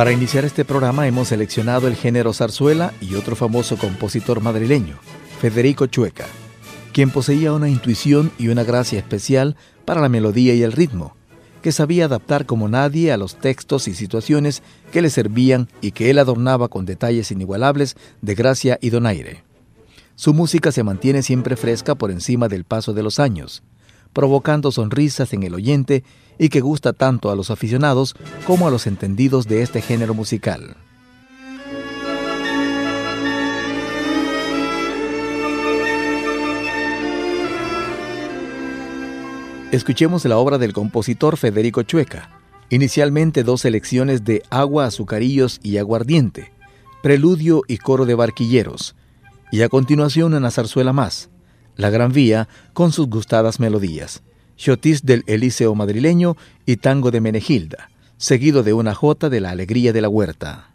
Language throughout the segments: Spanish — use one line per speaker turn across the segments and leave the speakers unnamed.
Para iniciar este programa hemos seleccionado el género zarzuela y otro famoso compositor madrileño, Federico Chueca, quien poseía una intuición y una gracia especial para la melodía y el ritmo, que sabía adaptar como nadie a los textos y situaciones que le servían y que él adornaba con detalles inigualables de gracia y donaire. Su música se mantiene siempre fresca por encima del paso de los años, provocando sonrisas en el oyente y que gusta tanto a los aficionados como a los entendidos de este género musical. Escuchemos la obra del compositor Federico Chueca, inicialmente dos selecciones de Agua, Azucarillos y Aguardiente, Preludio y Coro de Barquilleros, y a continuación una zarzuela más, La Gran Vía, con sus gustadas melodías. Chotis del Eliseo madrileño y Tango de Menegilda, seguido de una jota de la Alegría de la Huerta.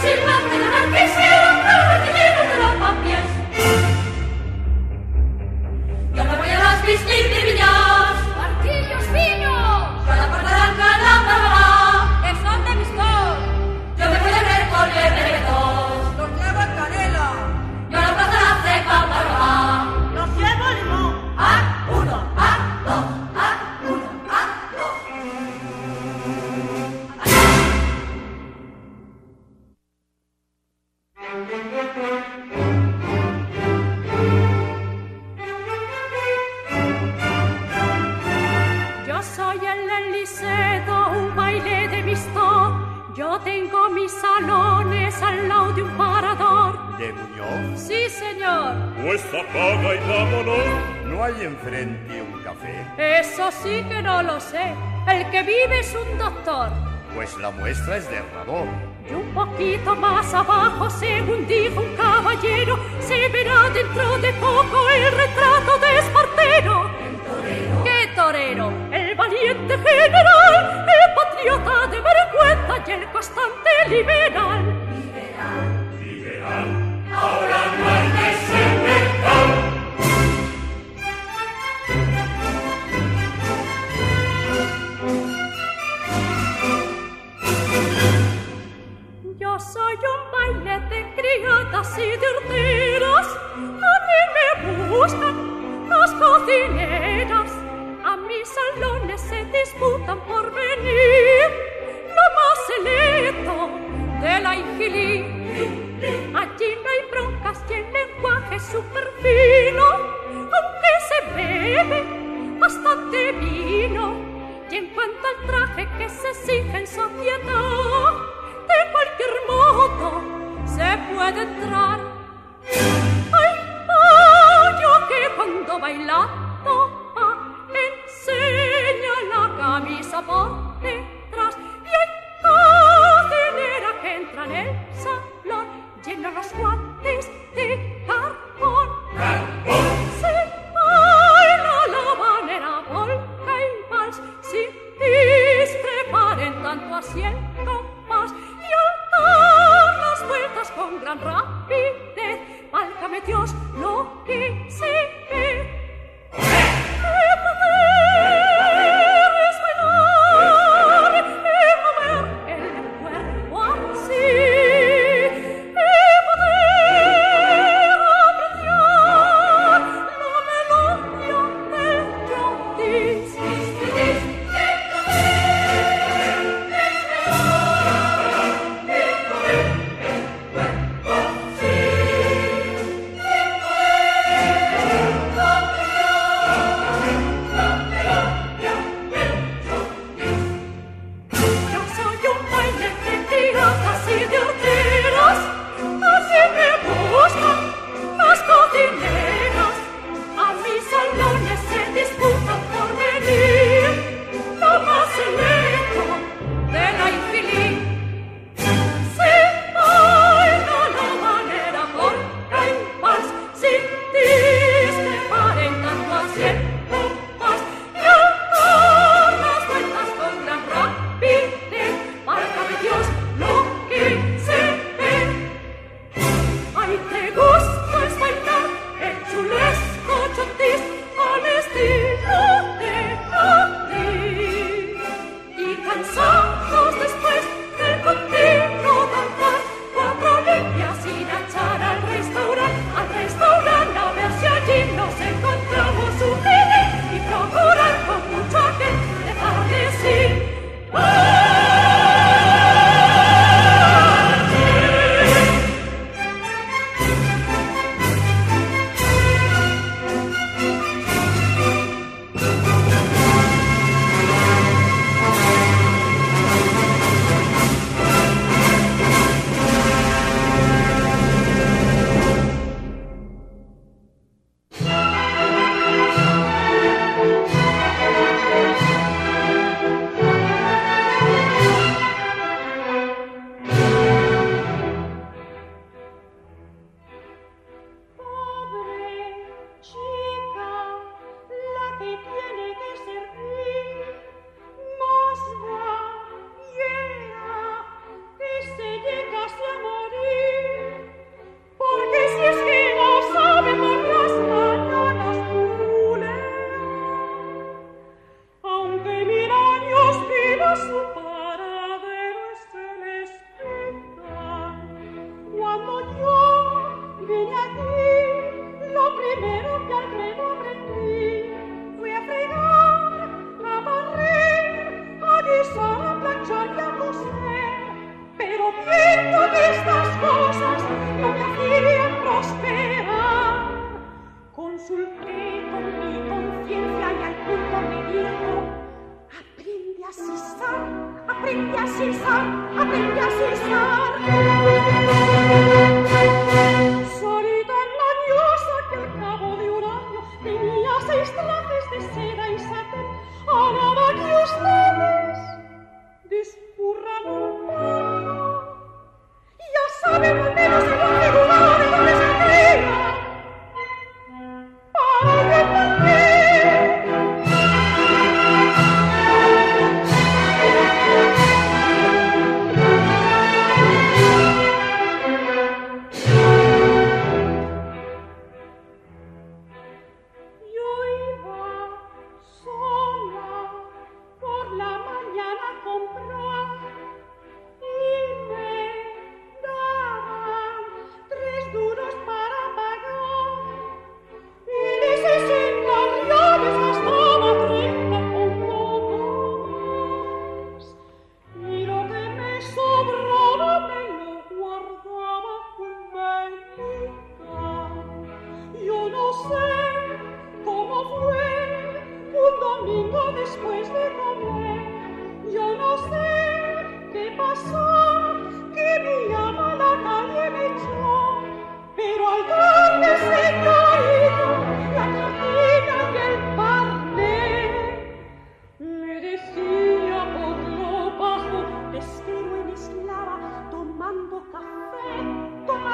Silva salones al lado de un parador. ¿De Muñoz? Sí,
señor. Pues apaga y vámonos. ¿No hay enfrente un café? Eso sí que no lo sé. El que vive es un doctor. Pues la muestra es de Herrador.
Y un poquito más abajo, según dijo un caballero, se verá dentro de poco el retrato de Espartero. El torero torero, el valiente general, el patriota de vergüenza y el constante liberal. Liberal, liberal, ahora no hay desigualdad. Yo soy un baile de criadas y de horteras, a mí me buscan las cocineras mis salones se disputa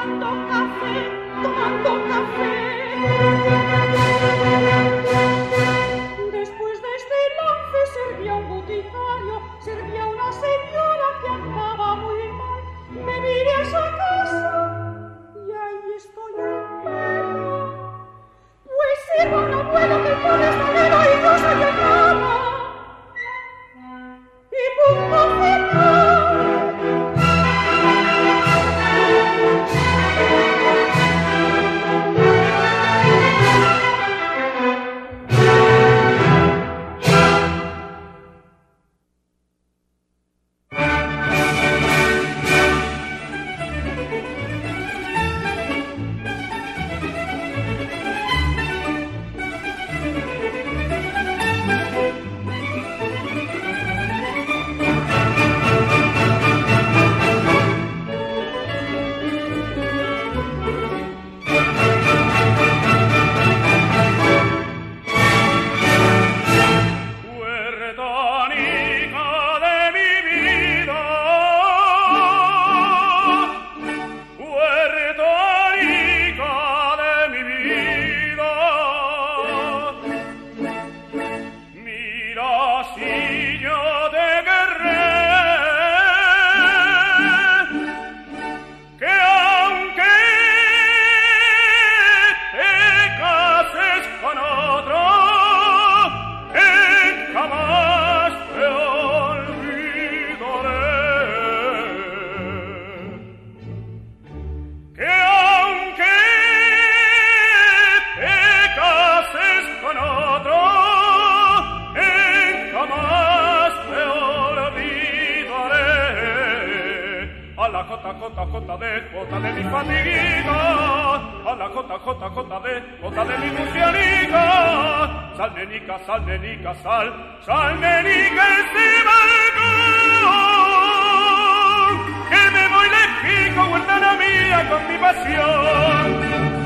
Don't Jota de mi fatiga, a la gota, gota, gota de, gota de mi murcianiga. Sal de nica, sal de nica, sal, sal de nica, este que me voy lejos, huertana mía, con mi pasión.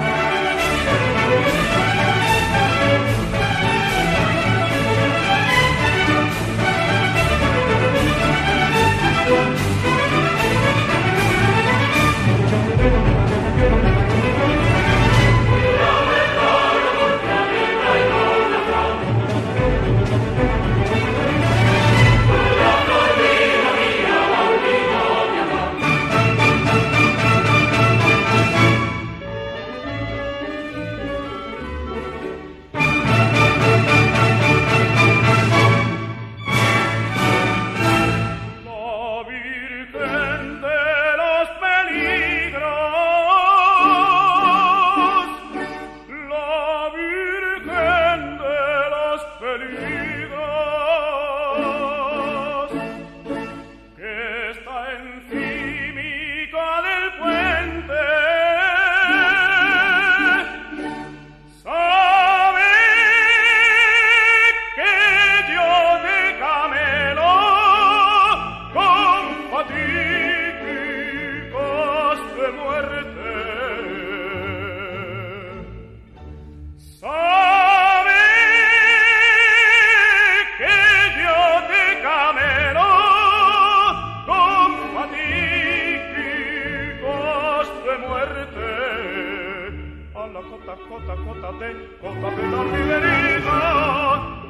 cota cota de cota de la riverina.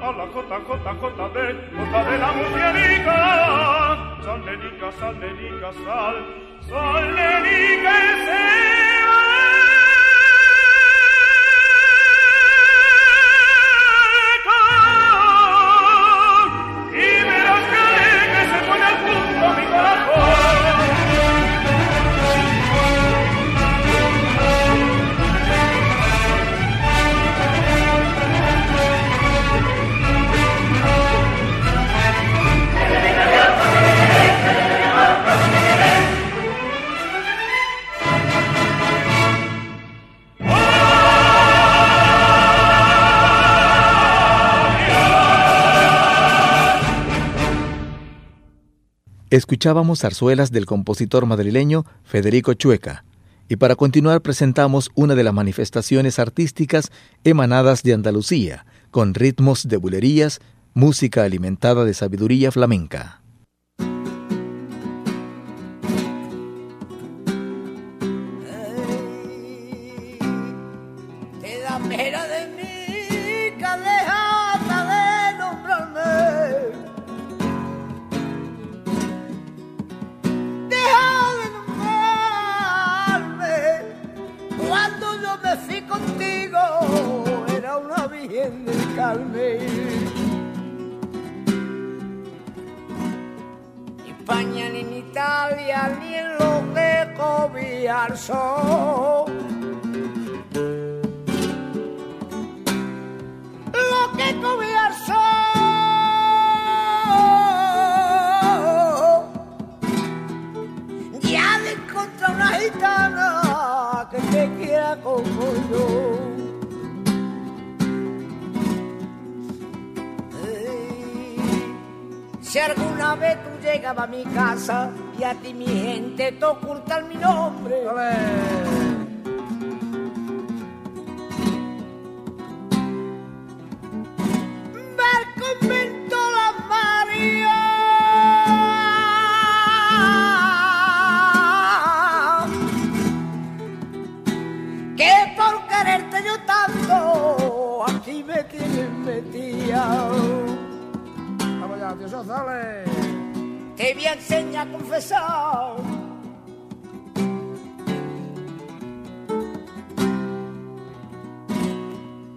Alla cota cota cota de cota de la mujería sal de liga sal de liga sal sal de liga sal
Escuchábamos zarzuelas del compositor madrileño Federico Chueca. Y para continuar presentamos una de las manifestaciones artísticas emanadas de Andalucía, con ritmos de bulerías, música alimentada de sabiduría flamenca. España ni en Italia ni en lo que cobía el sol. Lo que sol. Ya de encontrar una gitana que te quiera como yo. Alguna vez tú llegabas a mi casa y a ti mi gente te ocultan mi nombre. convento la María. Que por quererte yo tanto, aquí me tienes metida. Te voy a enseñar a confesar.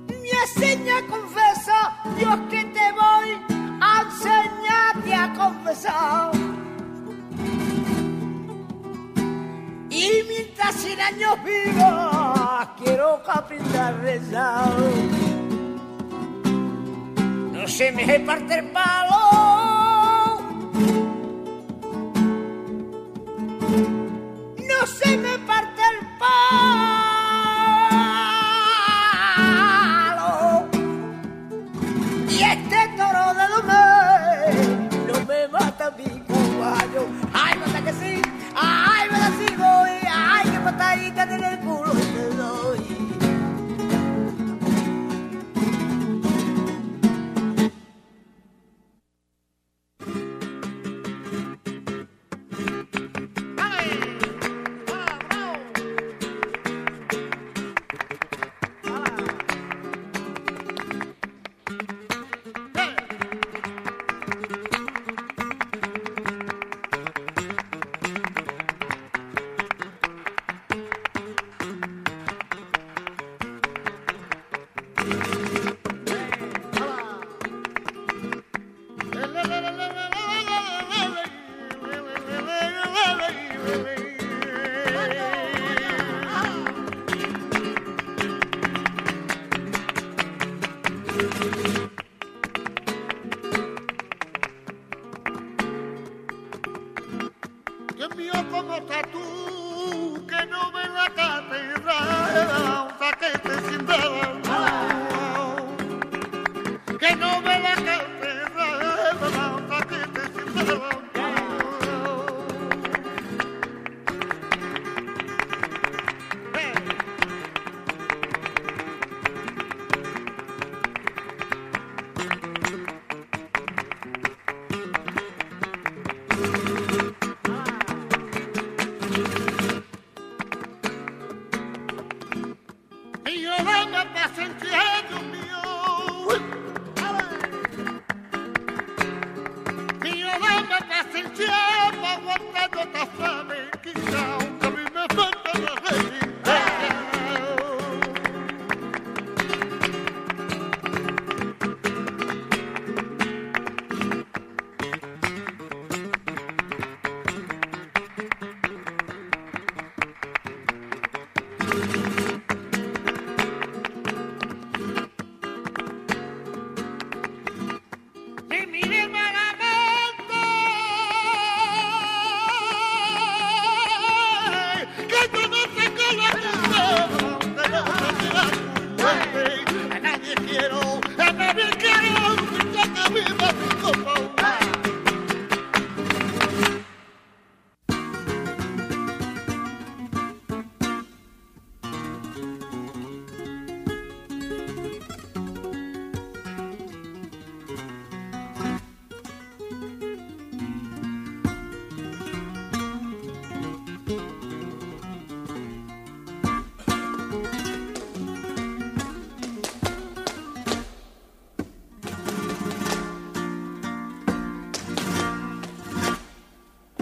Me enseña a confesar, Dios que te voy a enseñarte a confesar. Y mientras cien años viva, quiero a rezar. No se me parte el palo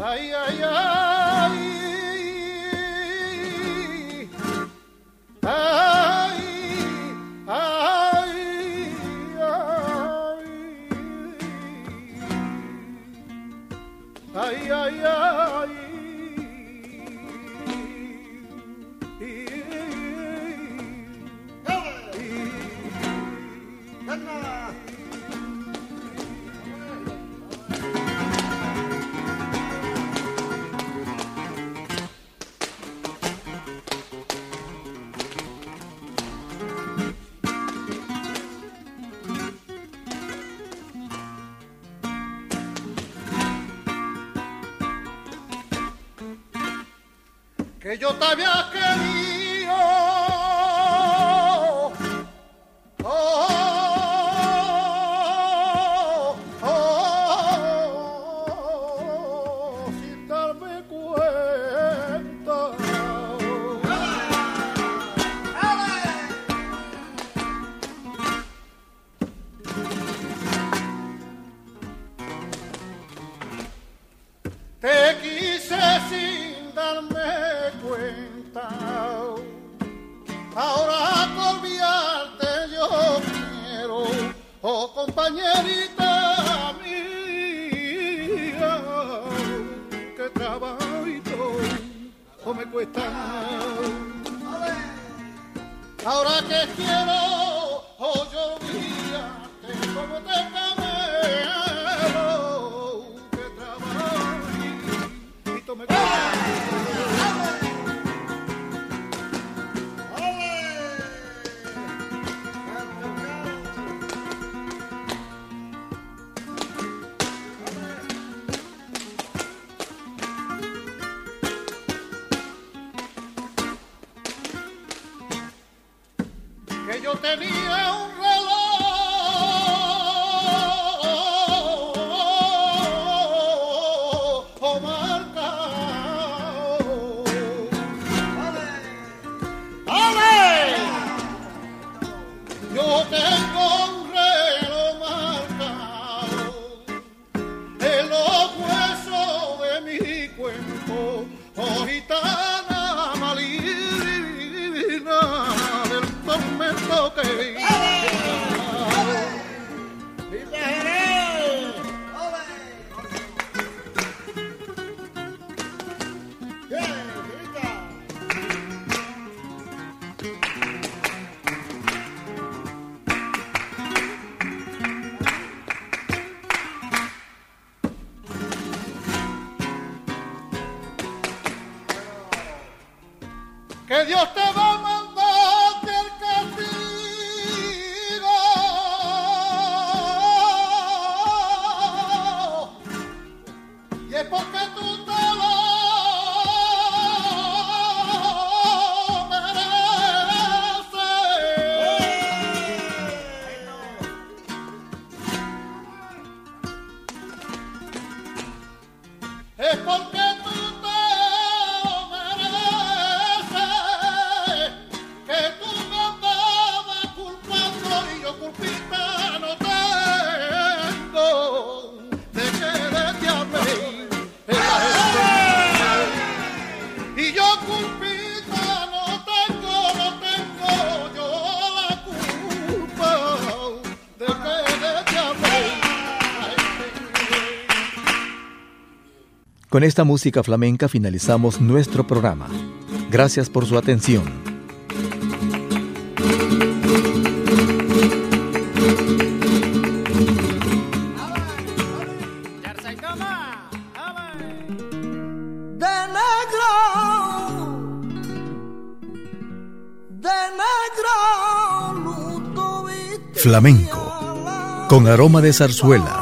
ay, ay, ay. Yo te
Con esta música flamenca finalizamos nuestro programa. Gracias por su atención.
de negro, de negro, luto viste
Flamenco, con aroma de zarzuela.